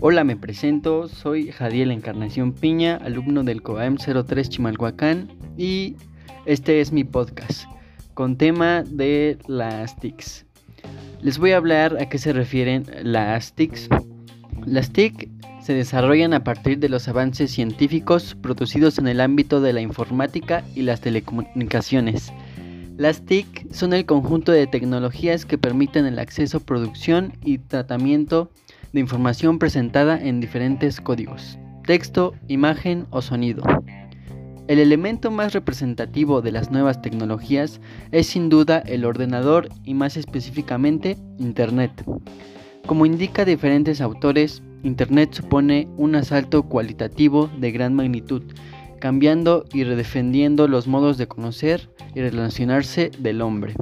Hola, me presento, soy Jadiel Encarnación Piña, alumno del COAM 03 Chimalhuacán y este es mi podcast con tema de las TICs. Les voy a hablar a qué se refieren las TICs. Las TIC se desarrollan a partir de los avances científicos producidos en el ámbito de la informática y las telecomunicaciones. Las TIC son el conjunto de tecnologías que permiten el acceso, producción y tratamiento de información presentada en diferentes códigos, texto, imagen o sonido. El elemento más representativo de las nuevas tecnologías es sin duda el ordenador y más específicamente Internet. Como indica diferentes autores, Internet supone un asalto cualitativo de gran magnitud, cambiando y redefendiendo los modos de conocer y relacionarse del hombre.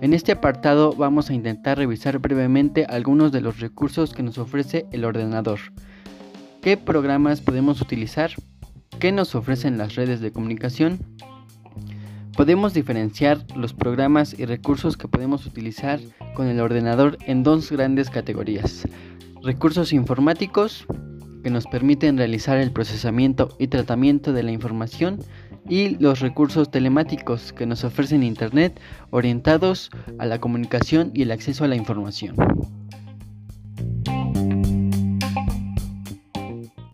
En este apartado vamos a intentar revisar brevemente algunos de los recursos que nos ofrece el ordenador. ¿Qué programas podemos utilizar? ¿Qué nos ofrecen las redes de comunicación? Podemos diferenciar los programas y recursos que podemos utilizar con el ordenador en dos grandes categorías. Recursos informáticos, que nos permiten realizar el procesamiento y tratamiento de la información, y los recursos telemáticos que nos ofrecen Internet orientados a la comunicación y el acceso a la información.